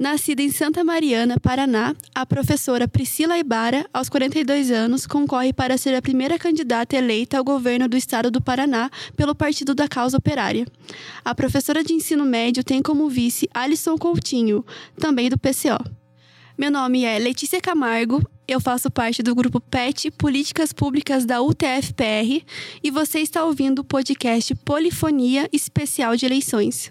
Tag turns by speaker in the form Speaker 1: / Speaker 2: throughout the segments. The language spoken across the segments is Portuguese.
Speaker 1: Nascida em Santa Mariana, Paraná, a professora Priscila Ibara, aos 42 anos, concorre para ser a primeira candidata eleita ao governo do estado do Paraná pelo Partido da Causa Operária. A professora de ensino médio tem como vice Alisson Coutinho, também do PCO. Meu nome é Letícia Camargo, eu faço parte do grupo PET Políticas Públicas da UTFPR e você está ouvindo o podcast Polifonia Especial de Eleições.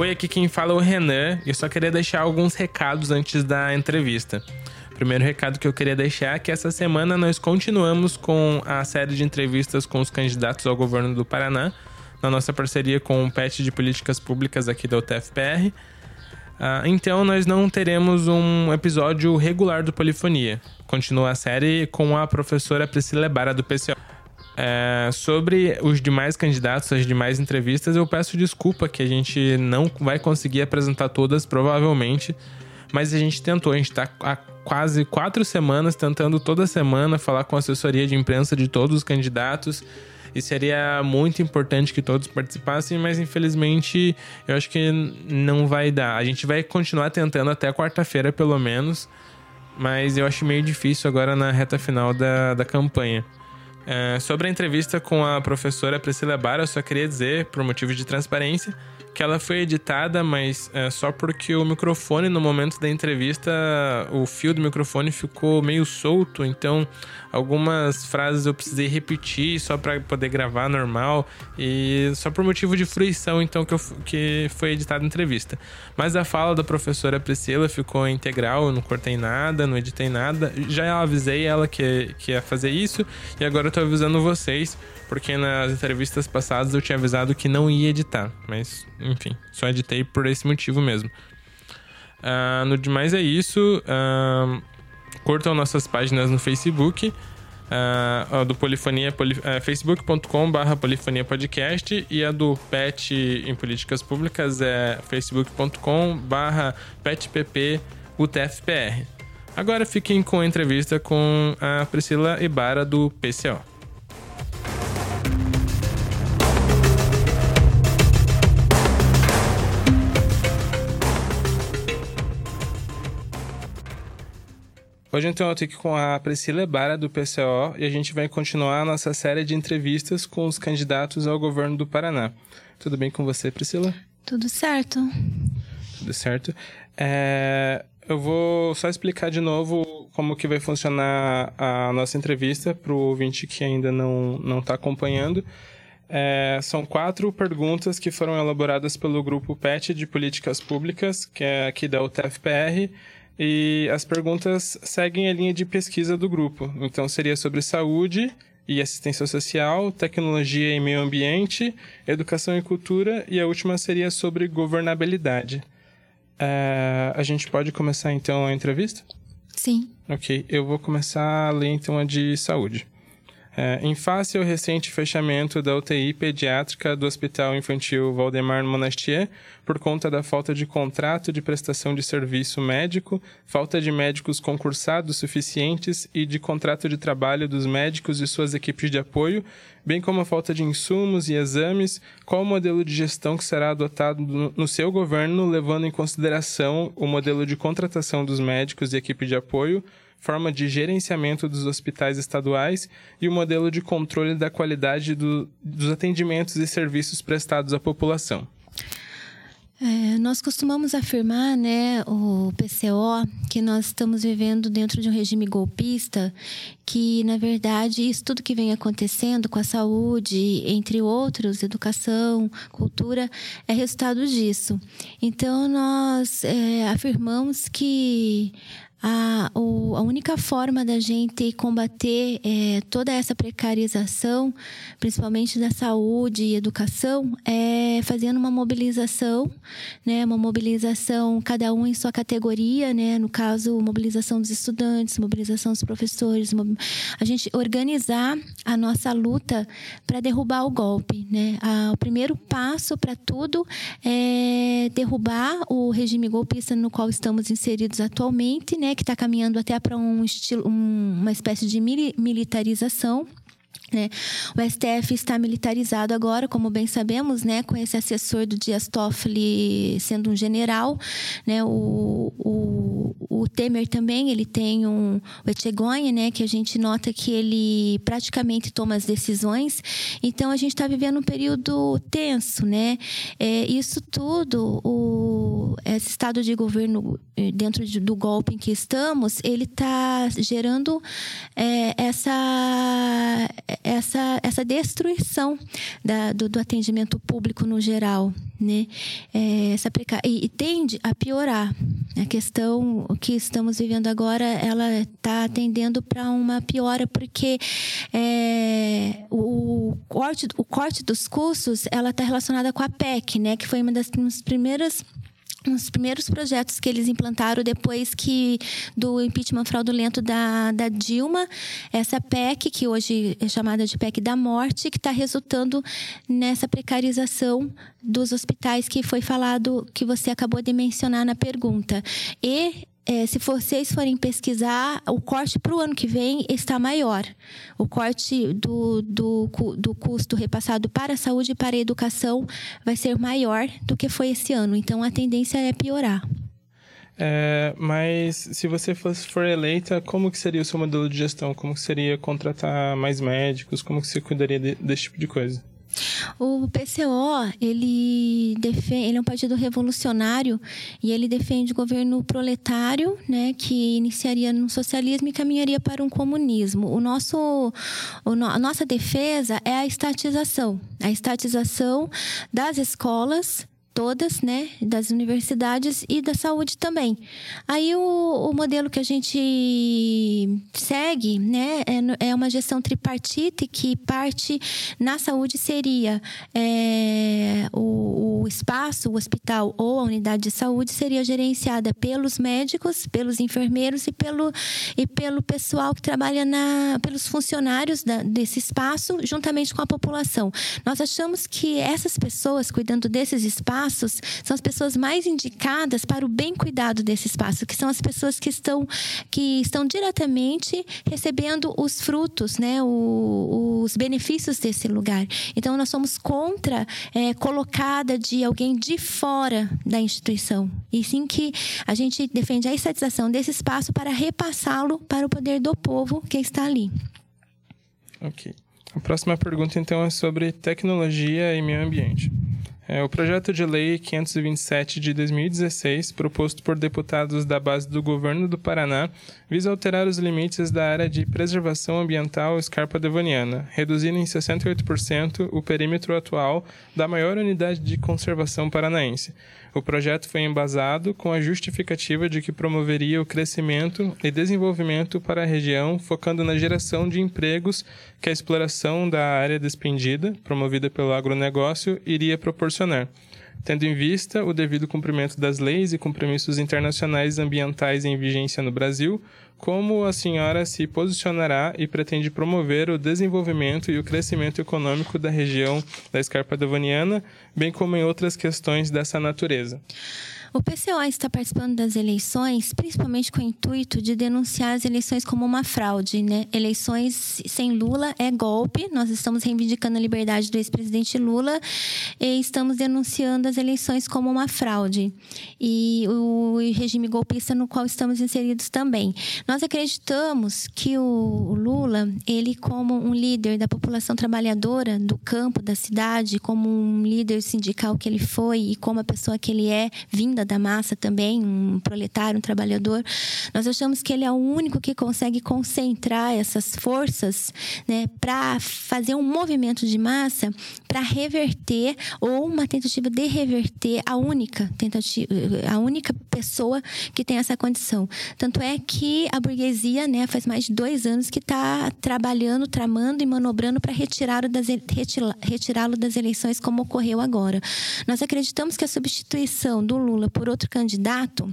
Speaker 2: Oi, aqui quem fala é o Renan. Eu só queria deixar alguns recados antes da entrevista. Primeiro recado que eu queria deixar é que essa semana nós continuamos com a série de entrevistas com os candidatos ao governo do Paraná, na nossa parceria com o PET de Políticas Públicas aqui da UTFPR. Ah, então nós não teremos um episódio regular do Polifonia. Continua a série com a professora Priscila Bara do PCO. É, sobre os demais candidatos, as demais entrevistas, eu peço desculpa que a gente não vai conseguir apresentar todas, provavelmente. Mas a gente tentou, a gente está há quase quatro semanas tentando toda semana falar com a assessoria de imprensa de todos os candidatos. E seria muito importante que todos participassem, mas infelizmente eu acho que não vai dar. A gente vai continuar tentando até quarta-feira, pelo menos. Mas eu acho meio difícil agora na reta final da, da campanha. É, sobre a entrevista com a professora Priscila Barra, eu só queria dizer, por motivo de transparência, que ela foi editada, mas é, só porque o microfone no momento da entrevista, o fio do microfone ficou meio solto, então algumas frases eu precisei repetir só para poder gravar normal e só por motivo de fruição, então que, eu, que foi editada a entrevista. Mas a fala da professora Priscila ficou integral, eu não cortei nada, não editei nada. Já avisei ela que, que ia fazer isso e agora eu tô avisando vocês porque nas entrevistas passadas eu tinha avisado que não ia editar, mas enfim, só editei por esse motivo mesmo. Uh, no demais é isso. Uh, curtam nossas páginas no Facebook. Uh, do Polifonia, poli, uh, facebook.com.br Polifonia Podcast e a do PET em Políticas Públicas é facebook.com.br PETPP UTFPR. Agora fiquem com a entrevista com a Priscila Ibara do PCO. Hoje então eu estou aqui com a Priscila Bara do PCO e a gente vai continuar a nossa série de entrevistas com os candidatos ao governo do Paraná. Tudo bem com você, Priscila?
Speaker 1: Tudo certo.
Speaker 2: Tudo certo. É, eu vou só explicar de novo como que vai funcionar a nossa entrevista para o ouvinte que ainda não está acompanhando. É, são quatro perguntas que foram elaboradas pelo grupo PET de Políticas Públicas, que é aqui da UTFPR, e as perguntas seguem a linha de pesquisa do grupo. Então, seria sobre saúde e assistência social, tecnologia e meio ambiente, educação e cultura, e a última seria sobre governabilidade. Uh, a gente pode começar então a entrevista?
Speaker 1: Sim.
Speaker 2: Ok, eu vou começar a ler então a de saúde. É, em face ao recente fechamento da UTI pediátrica do Hospital Infantil Valdemar Monastier, por conta da falta de contrato de prestação de serviço médico, falta de médicos concursados suficientes e de contrato de trabalho dos médicos e suas equipes de apoio, bem como a falta de insumos e exames, qual o modelo de gestão que será adotado no seu governo, levando em consideração o modelo de contratação dos médicos e equipe de apoio, forma de gerenciamento dos hospitais estaduais e o modelo de controle da qualidade do, dos atendimentos e serviços prestados à população.
Speaker 1: É, nós costumamos afirmar, né, o PCO, que nós estamos vivendo dentro de um regime golpista, que na verdade isso tudo que vem acontecendo com a saúde, entre outros, educação, cultura, é resultado disso. Então nós é, afirmamos que a, o, a única forma da gente combater é, toda essa precarização, principalmente da saúde e educação, é fazendo uma mobilização, né? Uma mobilização, cada um em sua categoria, né? No caso, mobilização dos estudantes, mobilização dos professores, a gente organizar a nossa luta para derrubar o golpe, né? A, o primeiro passo para tudo é derrubar o regime golpista no qual estamos inseridos atualmente, né? Né, que está caminhando até para um estilo, um, uma espécie de militarização né? O STF está militarizado agora, como bem sabemos, né? com esse assessor do Dias Toffoli sendo um general. Né? O, o, o Temer também ele tem um, o Etchegoyen, né? que a gente nota que ele praticamente toma as decisões. Então, a gente está vivendo um período tenso. Né? É, isso tudo, o, esse estado de governo eh, dentro de, do golpe em que estamos, ele está gerando é, essa essa, essa destruição da, do, do, atendimento público no geral, né? É, essa e, e, tende a piorar. A questão que estamos vivendo agora, ela está tendendo para uma piora porque é, o, corte, o corte dos custos, ela está relacionada com a PEC, né? Que foi uma das primeiras dos primeiros projetos que eles implantaram depois que do impeachment fraudulento da, da Dilma, essa PEC, que hoje é chamada de PEC da morte, que está resultando nessa precarização dos hospitais que foi falado, que você acabou de mencionar na pergunta. E é, se vocês forem pesquisar, o corte para o ano que vem está maior. O corte do, do, do custo repassado para a saúde e para a educação vai ser maior do que foi esse ano. Então, a tendência é piorar.
Speaker 2: É, mas se você fosse, for eleita, como que seria o seu modelo de gestão? Como que seria contratar mais médicos? Como que você cuidaria de, desse tipo de coisa?
Speaker 1: O PCO, ele, defende, ele é um partido revolucionário e ele defende o governo proletário, né, que iniciaria no socialismo e caminharia para um comunismo. O nosso, o no, a nossa defesa é a estatização, a estatização das escolas todas, né, das universidades e da saúde também. Aí o, o modelo que a gente segue, né, é, é, uma gestão tripartite que parte na saúde seria é, o, o espaço, o hospital ou a unidade de saúde seria gerenciada pelos médicos, pelos enfermeiros e pelo, e pelo pessoal que trabalha na, pelos funcionários da, desse espaço, juntamente com a população. Nós achamos que essas pessoas cuidando desses espaços espaços são as pessoas mais indicadas para o bem cuidado desse espaço, que são as pessoas que estão, que estão diretamente recebendo os frutos, né, o, os benefícios desse lugar. Então, nós somos contra é, colocada de alguém de fora da instituição. E sim que a gente defende a estatização desse espaço para repassá-lo para o poder do povo que está ali.
Speaker 2: Ok. A próxima pergunta, então, é sobre tecnologia e meio ambiente. É, o projeto de lei 527 de 2016, proposto por deputados da base do governo do Paraná, visa alterar os limites da área de preservação ambiental Escarpa Devoniana, reduzindo em 68% o perímetro atual da maior unidade de conservação paranaense. O projeto foi embasado com a justificativa de que promoveria o crescimento e desenvolvimento para a região, focando na geração de empregos que a exploração da área despendida, promovida pelo agronegócio, iria proporcionar tendo em vista o devido cumprimento das leis e compromissos internacionais ambientais em vigência no Brasil, como a senhora se posicionará e pretende promover o desenvolvimento e o crescimento econômico da região da Escarpa Devoniana, bem como em outras questões dessa natureza.
Speaker 1: O PCO está participando das eleições, principalmente com o intuito de denunciar as eleições como uma fraude, né? Eleições sem Lula é golpe. Nós estamos reivindicando a liberdade do ex-presidente Lula e estamos denunciando as eleições como uma fraude. E o regime golpista no qual estamos inseridos também. Nós acreditamos que o Lula, ele como um líder da população trabalhadora do campo, da cidade, como um líder sindical que ele foi e como a pessoa que ele é, vinda da massa também, um proletário, um trabalhador, nós achamos que ele é o único que consegue concentrar essas forças né, para fazer um movimento de massa para reverter ou uma tentativa de reverter a única tentativa, a única pessoa que tem essa condição. Tanto é que a burguesia, né, faz mais de dois anos que está trabalhando, tramando e manobrando para retirá-lo das, retirá-lo das eleições, como ocorreu agora. Nós acreditamos que a substituição do Lula por outro candidato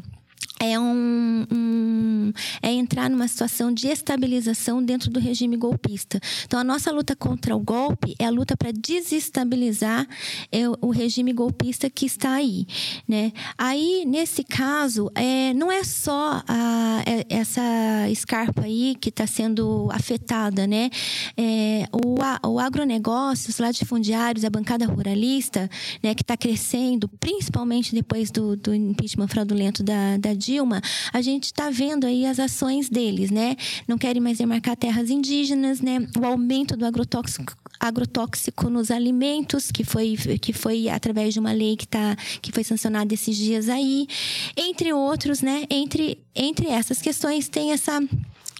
Speaker 1: é um, um, é entrar numa situação de estabilização dentro do regime golpista. Então a nossa luta contra o golpe é a luta para desestabilizar é, o regime golpista que está aí, né? Aí nesse caso é, não é só a, é, essa escarpa aí que está sendo afetada, né? É, o, o agronegócio, os latifundiários, a bancada ruralista, né, que está crescendo, principalmente depois do, do impeachment fraudulento da, da Dilma, a gente está vendo aí as ações deles, né? Não querem mais demarcar terras indígenas, né? O aumento do agrotóxico, agrotóxico nos alimentos, que foi, que foi através de uma lei que, tá, que foi sancionada esses dias aí, entre outros, né? Entre, entre essas questões tem essa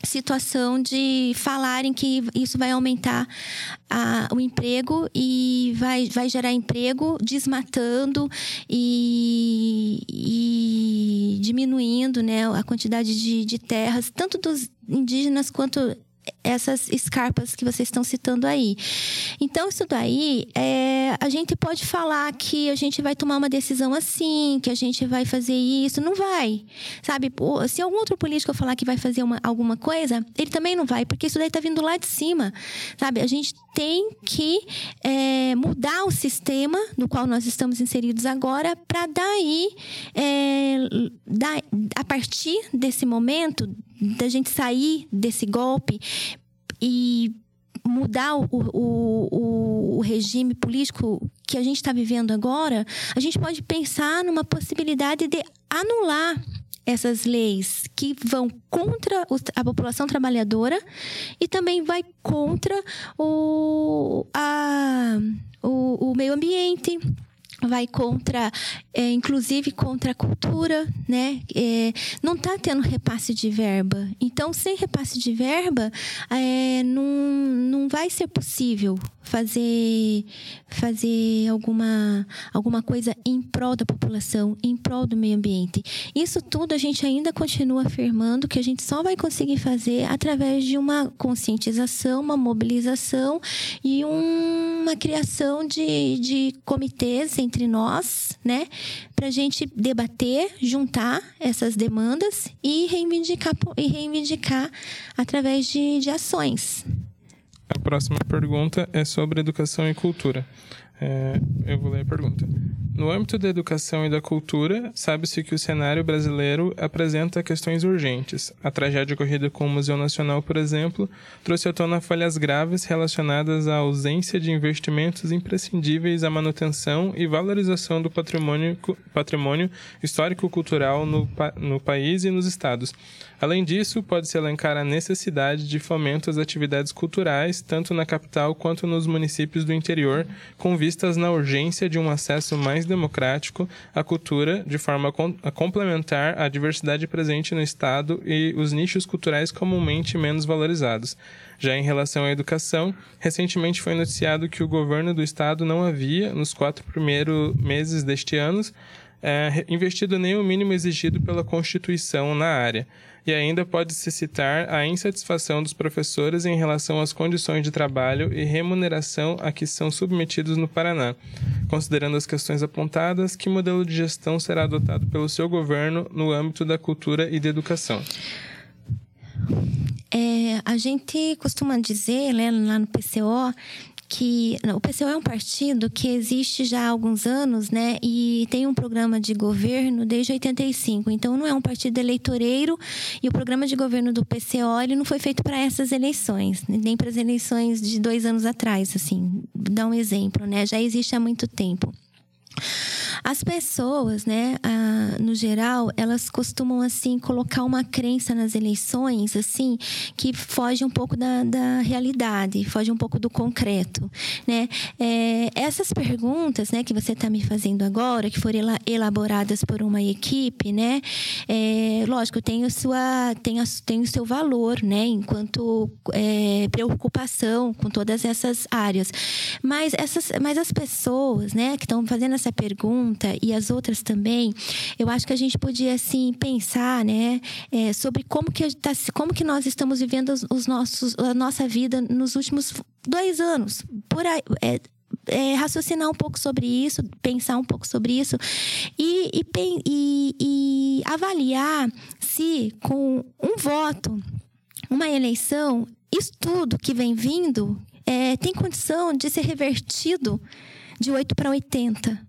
Speaker 1: situação de falarem que isso vai aumentar a, o emprego e vai, vai gerar emprego, desmatando e, e diminuindo né, a quantidade de, de terras, tanto dos indígenas quanto essas escarpas que vocês estão citando aí. Então, isso daí, é, a gente pode falar que a gente vai tomar uma decisão assim, que a gente vai fazer isso. Não vai. Sabe? Se algum outro político falar que vai fazer uma, alguma coisa, ele também não vai, porque isso daí está vindo lá de cima. Sabe? A gente tem que é, mudar o sistema no qual nós estamos inseridos agora, para daí, é, da, a partir desse momento, da gente sair desse golpe e mudar o, o, o, regime político que a gente está vivendo agora, a gente pode pensar numa possibilidade de anular essas leis que vão contra a população trabalhadora e também vai contra o, a, o, o meio ambiente vai contra, é, inclusive contra a cultura, né? É, não está tendo repasse de verba. Então, sem repasse de verba, é, não, não vai ser possível fazer, fazer alguma, alguma coisa em prol da população, em prol do meio ambiente. Isso tudo a gente ainda continua afirmando que a gente só vai conseguir fazer através de uma conscientização, uma mobilização e um, uma criação de, de comitês entre nós, né? Para a gente debater, juntar essas demandas e reivindicar, e reivindicar através de, de ações.
Speaker 2: A próxima pergunta é sobre educação e cultura. É, eu vou ler a pergunta. No âmbito da educação e da cultura, sabe-se que o cenário brasileiro apresenta questões urgentes. A tragédia ocorrida com o Museu Nacional, por exemplo, trouxe à tona falhas graves relacionadas à ausência de investimentos imprescindíveis à manutenção e valorização do patrimônio, patrimônio histórico-cultural no, no país e nos estados. Além disso, pode-se elencar a necessidade de fomento às atividades culturais, tanto na capital quanto nos municípios do interior, com vistas na urgência de um acesso mais democrático à cultura, de forma a complementar a diversidade presente no Estado e os nichos culturais comumente menos valorizados. Já em relação à educação, recentemente foi noticiado que o governo do Estado não havia, nos quatro primeiros meses deste ano, é, investido nem o mínimo exigido pela Constituição na área. E ainda pode-se citar a insatisfação dos professores em relação às condições de trabalho e remuneração a que são submetidos no Paraná. Considerando as questões apontadas, que modelo de gestão será adotado pelo seu governo no âmbito da cultura e da educação?
Speaker 1: É, a gente costuma dizer né, lá no PCO que o PCO é um partido que existe já há alguns anos, né? E tem um programa de governo desde 85. Então não é um partido eleitoreiro e o programa de governo do PCO ele não foi feito para essas eleições, nem para as eleições de dois anos atrás, assim. Dá um exemplo, né? Já existe há muito tempo. As pessoas, né, no geral, elas costumam, assim, colocar uma crença nas eleições, assim, que foge um pouco da, da realidade, foge um pouco do concreto, né? É, essas perguntas, né, que você está me fazendo agora, que foram elaboradas por uma equipe, né? É, lógico, tem o, sua, tem, a, tem o seu valor, né, enquanto é, preocupação com todas essas áreas. Mas, essas, mas as pessoas, né, que estão fazendo essa pergunta, pergunta e as outras também, eu acho que a gente podia assim pensar, né, é, sobre como que tá, como que nós estamos vivendo os, nossos a nossa vida nos últimos dois anos, por aí, é, é, raciocinar um pouco sobre isso, pensar um pouco sobre isso e, e, e, e avaliar se com um voto, uma eleição, isso tudo que vem vindo é, tem condição de ser revertido de 8 para 80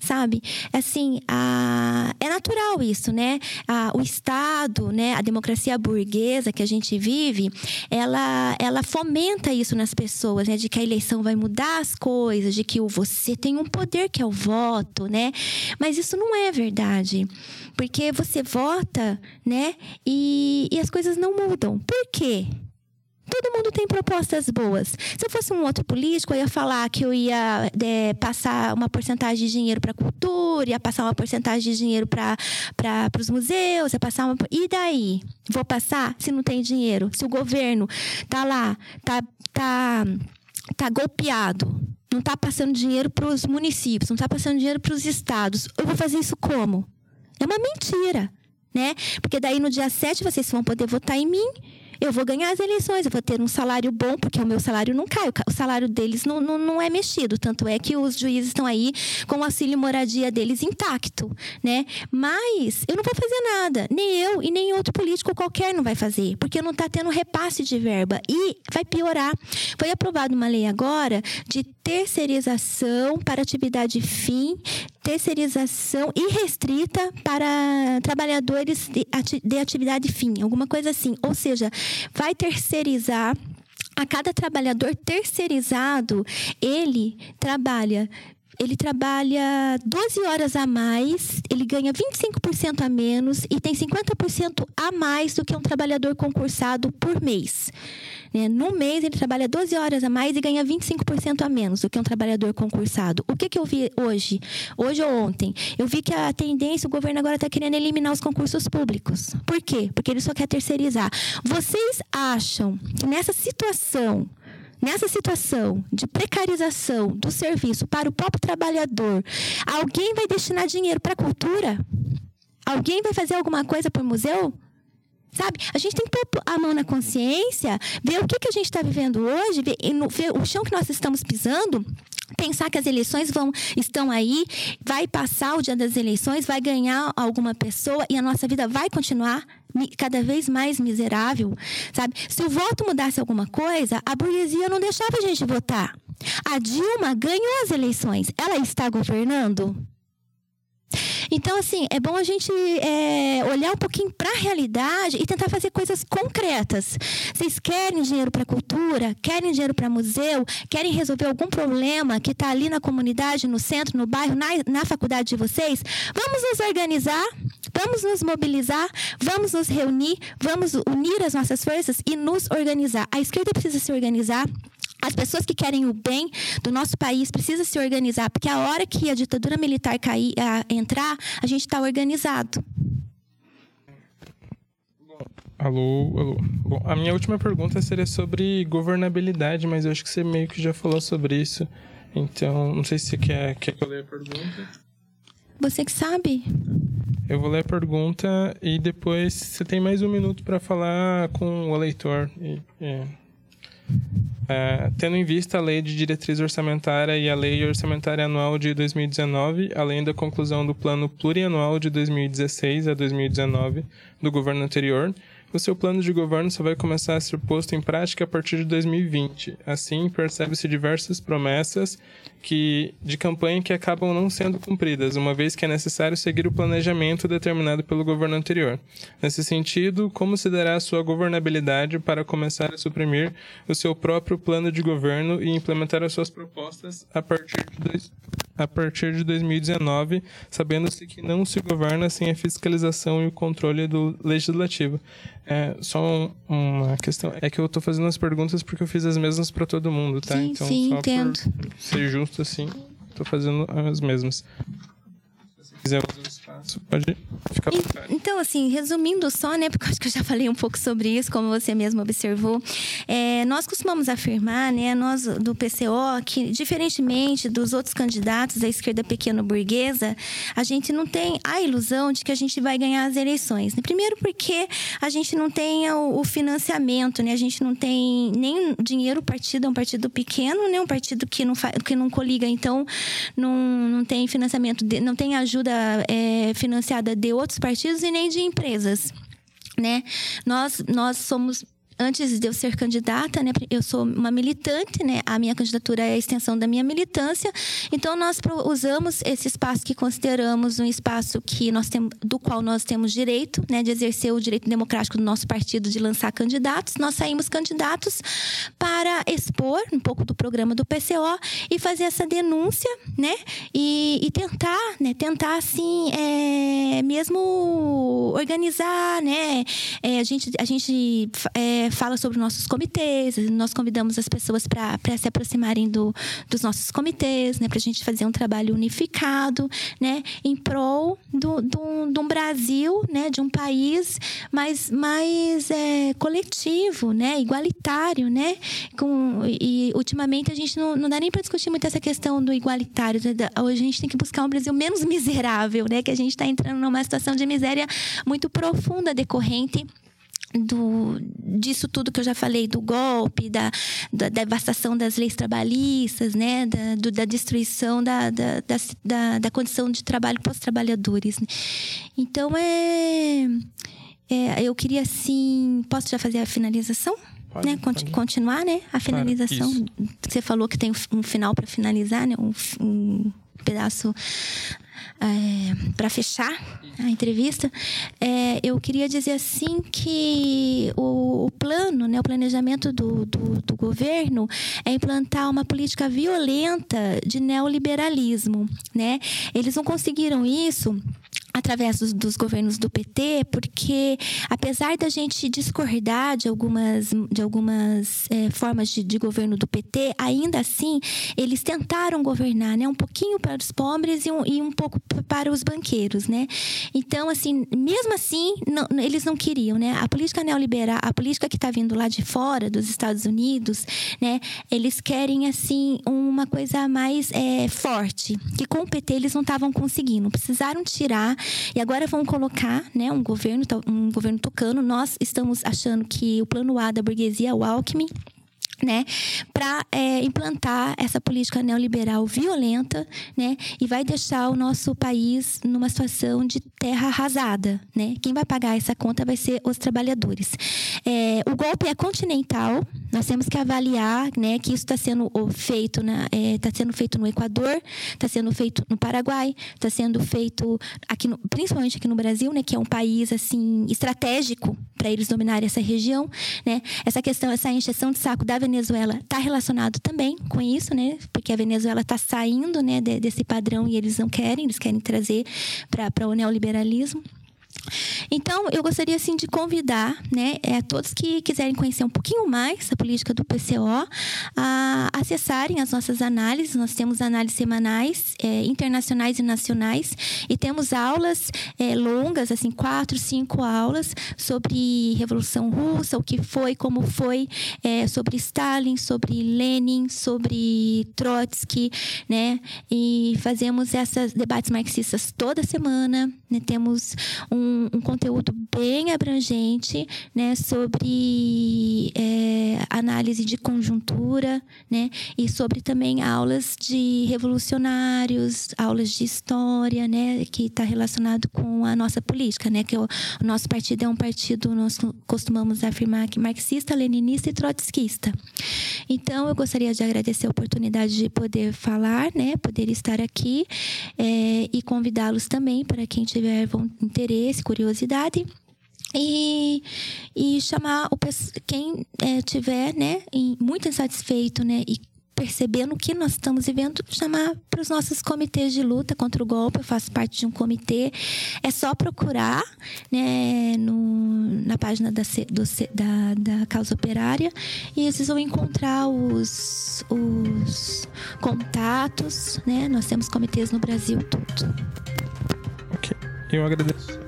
Speaker 1: sabe? Assim, a... é natural isso, né? A, o Estado, né? A democracia burguesa que a gente vive, ela, ela fomenta isso nas pessoas, né? De que a eleição vai mudar as coisas, de que o você tem um poder que é o voto, né? Mas isso não é verdade. Porque você vota, né? E, e as coisas não mudam. Por quê? Todo mundo tem propostas boas. Se eu fosse um outro político, eu ia falar que eu ia é, passar uma porcentagem de dinheiro para a cultura, ia passar uma porcentagem de dinheiro para os museus, ia passar uma. E daí? Vou passar se não tem dinheiro? Se o governo tá lá, tá, tá, tá golpeado, não está passando dinheiro para os municípios, não está passando dinheiro para os estados, eu vou fazer isso como? É uma mentira, né? Porque daí no dia 7 vocês vão poder votar em mim eu vou ganhar as eleições, eu vou ter um salário bom, porque o meu salário não cai, o salário deles não, não, não é mexido. Tanto é que os juízes estão aí com o auxílio moradia deles intacto, né? Mas eu não vou fazer nada. Nem eu e nem outro político qualquer não vai fazer, porque não está tendo repasse de verba. E vai piorar. Foi aprovada uma lei agora de terceirização para atividade fim, terceirização irrestrita para trabalhadores de, de atividade fim, alguma coisa assim. Ou seja, vai terceirizar a cada trabalhador terceirizado, ele trabalha ele trabalha 12 horas a mais, ele ganha 25% a menos e tem 50% a mais do que um trabalhador concursado por mês. Né? No mês, ele trabalha 12 horas a mais e ganha 25% a menos do que um trabalhador concursado. O que, que eu vi hoje? Hoje ou ontem? Eu vi que a tendência, o governo agora está querendo eliminar os concursos públicos. Por quê? Porque ele só quer terceirizar. Vocês acham que nessa situação nessa situação de precarização do serviço para o próprio trabalhador, alguém vai destinar dinheiro para a cultura? Alguém vai fazer alguma coisa para o museu? Sabe? A gente tem que pôr a mão na consciência, ver o que, que a gente está vivendo hoje, ver, ver o chão que nós estamos pisando pensar que as eleições vão estão aí, vai passar o dia das eleições, vai ganhar alguma pessoa e a nossa vida vai continuar cada vez mais miserável, sabe? Se o voto mudasse alguma coisa, a burguesia não deixava a gente votar. A Dilma ganhou as eleições. Ela está governando? Então, assim, é bom a gente é, olhar um pouquinho para a realidade e tentar fazer coisas concretas. Vocês querem dinheiro para cultura? Querem dinheiro para museu? Querem resolver algum problema que está ali na comunidade, no centro, no bairro, na, na faculdade de vocês? Vamos nos organizar, vamos nos mobilizar, vamos nos reunir, vamos unir as nossas forças e nos organizar. A esquerda precisa se organizar. As pessoas que querem o bem do nosso país precisam se organizar, porque a hora que a ditadura militar cair, a, entrar, a gente está organizado.
Speaker 2: Alô, alô. Bom, a minha última pergunta seria sobre governabilidade, mas eu acho que você meio que já falou sobre isso. Então, não sei se você quer, quer que eu leia a pergunta.
Speaker 1: Você que sabe.
Speaker 2: Eu vou ler a pergunta e depois você tem mais um minuto para falar com o eleitor. E, é. É, tendo em vista a Lei de Diretriz Orçamentária e a Lei Orçamentária Anual de 2019, além da conclusão do Plano Plurianual de 2016 a 2019 do governo anterior, o seu plano de governo só vai começar a ser posto em prática a partir de 2020. Assim, percebe-se diversas promessas que, de campanha que acabam não sendo cumpridas, uma vez que é necessário seguir o planejamento determinado pelo governo anterior. Nesse sentido, como se dará a sua governabilidade para começar a suprimir o seu próprio plano de governo e implementar as suas propostas a partir de dois, a partir de 2019, sabendo-se que não se governa sem a fiscalização e o controle do legislativo. É, só uma questão. É que eu tô fazendo as perguntas porque eu fiz as mesmas para todo mundo, tá?
Speaker 1: Sim,
Speaker 2: então,
Speaker 1: sim,
Speaker 2: só
Speaker 1: entendo.
Speaker 2: ser justo assim, tô fazendo as mesmas. Se quiser Pode ficar
Speaker 1: Então, assim, resumindo só, né? Porque eu acho que eu já falei um pouco sobre isso, como você mesmo observou. É, nós costumamos afirmar, né, nós do PCO, que diferentemente dos outros candidatos da esquerda pequeno-burguesa, a gente não tem a ilusão de que a gente vai ganhar as eleições. Né? Primeiro porque a gente não tem o, o financiamento, né? A gente não tem nem dinheiro, o partido é um partido pequeno, né? Um partido que não, que não coliga, então não, não tem financiamento, não tem ajuda é, financiada de outros partidos e nem de empresas. Né? Nós, nós somos antes de eu ser candidata, né, eu sou uma militante, né, a minha candidatura é a extensão da minha militância. Então nós usamos esse espaço que consideramos um espaço que nós temos, do qual nós temos direito, né, de exercer o direito democrático do nosso partido de lançar candidatos. Nós saímos candidatos para expor um pouco do programa do PCO e fazer essa denúncia, né, e, e tentar, né, tentar assim, é, mesmo organizar, né, é, a gente, a gente é, fala sobre nossos comitês, nós convidamos as pessoas para se aproximarem do, dos nossos comitês, né, para a gente fazer um trabalho unificado, né, em prol do, do, de um Brasil, né, de um país mais, mais é, coletivo, né, igualitário, né, com, e ultimamente a gente não, não dá nem para discutir muito essa questão do igualitário, né, hoje a gente tem que buscar um Brasil menos miserável, né, que a gente está entrando numa situação de miséria muito profunda decorrente do, disso tudo que eu já falei, do golpe, da, da devastação das leis trabalhistas, né? da, do, da destruição da, da, da, da, condição de trabalho para os trabalhadores. Né? Então, é, é, eu queria, assim... Posso já fazer a finalização? Pode, né? Pode. Continuar, né? A finalização. Claro, Você falou que tem um final para finalizar, né? Um, um pedaço é, para fechar a entrevista, é, eu queria dizer assim que o, o plano, né, o planejamento do, do, do, governo é implantar uma política violenta de neoliberalismo. Né? Eles não conseguiram isso através dos, dos, governos do PT, porque apesar da gente discordar de algumas, de algumas é, formas de, de, governo do PT, ainda assim eles tentaram governar, né, um pouquinho para os pobres e um, e um pouco para os banqueiros, né? Então, assim, mesmo assim, não, eles não queriam, né? A política neoliberal, a política que está vindo lá de fora, dos Estados Unidos, né? Eles querem assim uma coisa mais é, forte, que com o PT eles não estavam conseguindo, precisaram tirar e agora vão colocar, né, um governo, um governo tocando. Nós estamos achando que o plano A da burguesia, o Alckmin, né, para é, implantar essa política neoliberal violenta, né, e vai deixar o nosso país numa situação de terra arrasada, né. Quem vai pagar essa conta vai ser os trabalhadores. É, o golpe é continental. Nós temos que avaliar, né, que isso está sendo feito, está é, tá sendo feito no Equador, está sendo feito no Paraguai, está sendo feito aqui, no, principalmente aqui no Brasil, né, que é um país assim estratégico para eles dominarem essa região, né. Essa questão, essa encheção de saco da Venezuela está relacionado também com isso, né? Porque a Venezuela está saindo, né, desse padrão e eles não querem, eles querem trazer para o neoliberalismo. Então, eu gostaria assim de convidar, né, é, todos que quiserem conhecer um pouquinho mais a política do PCO, a acessarem as nossas análises. Nós temos análises semanais, é, internacionais e nacionais, e temos aulas é, longas, assim, quatro, cinco aulas sobre Revolução Russa, o que foi, como foi, sobre Stalin, sobre Lenin, sobre Trotsky, né? E fazemos esses debates marxistas toda semana. Né? Temos um um, um conteúdo bem abrangente né, sobre é, análise de conjuntura né, e sobre também aulas de revolucionários, aulas de história, né, que está relacionado com a nossa política, né, que o, o nosso partido é um partido, nós costumamos afirmar que marxista, leninista e trotskista. Então, eu gostaria de agradecer a oportunidade de poder falar, né, poder estar aqui é, e convidá-los também para quem tiver interesse curiosidade. E, e chamar o, quem é, tiver né, muito insatisfeito né, e percebendo o que nós estamos vivendo, chamar para os nossos comitês de luta contra o golpe. Eu faço parte de um comitê. É só procurar né, no, na página da, do, da, da Causa Operária e vocês vão encontrar os, os contatos. Né? Nós temos comitês no Brasil todo.
Speaker 2: Eu agradeço.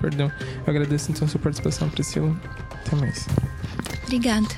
Speaker 2: Perdão. Eu agradeço então a sua participação, Priscila. Até mais.
Speaker 1: Obrigada.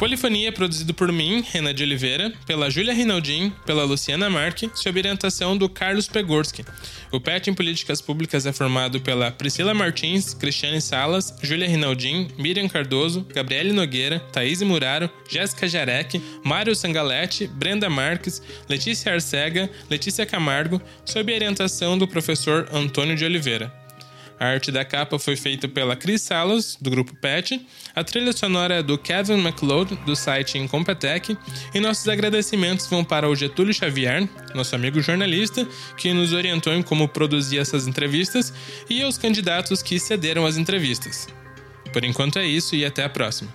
Speaker 2: Polifonia é produzido por mim, Renan de Oliveira, pela Júlia Rinaldin, pela Luciana Marque, sob orientação do Carlos Pegorski. O PET em Políticas Públicas é formado pela Priscila Martins, Cristiane Salas, Júlia Rinaldin, Miriam Cardoso, Gabriele Nogueira, Thaís Muraro, Jéssica Jarek, Mário Sangalete, Brenda Marques, Letícia Arcega, Letícia Camargo, sob orientação do professor Antônio de Oliveira. A arte da capa foi feita pela Chris Salas, do grupo PET. A trilha sonora é do Kevin McLeod, do site Incompetech. E nossos agradecimentos vão para o Getúlio Xavier, nosso amigo jornalista, que nos orientou em como produzir essas entrevistas, e aos candidatos que cederam as entrevistas. Por enquanto é isso e até a próxima.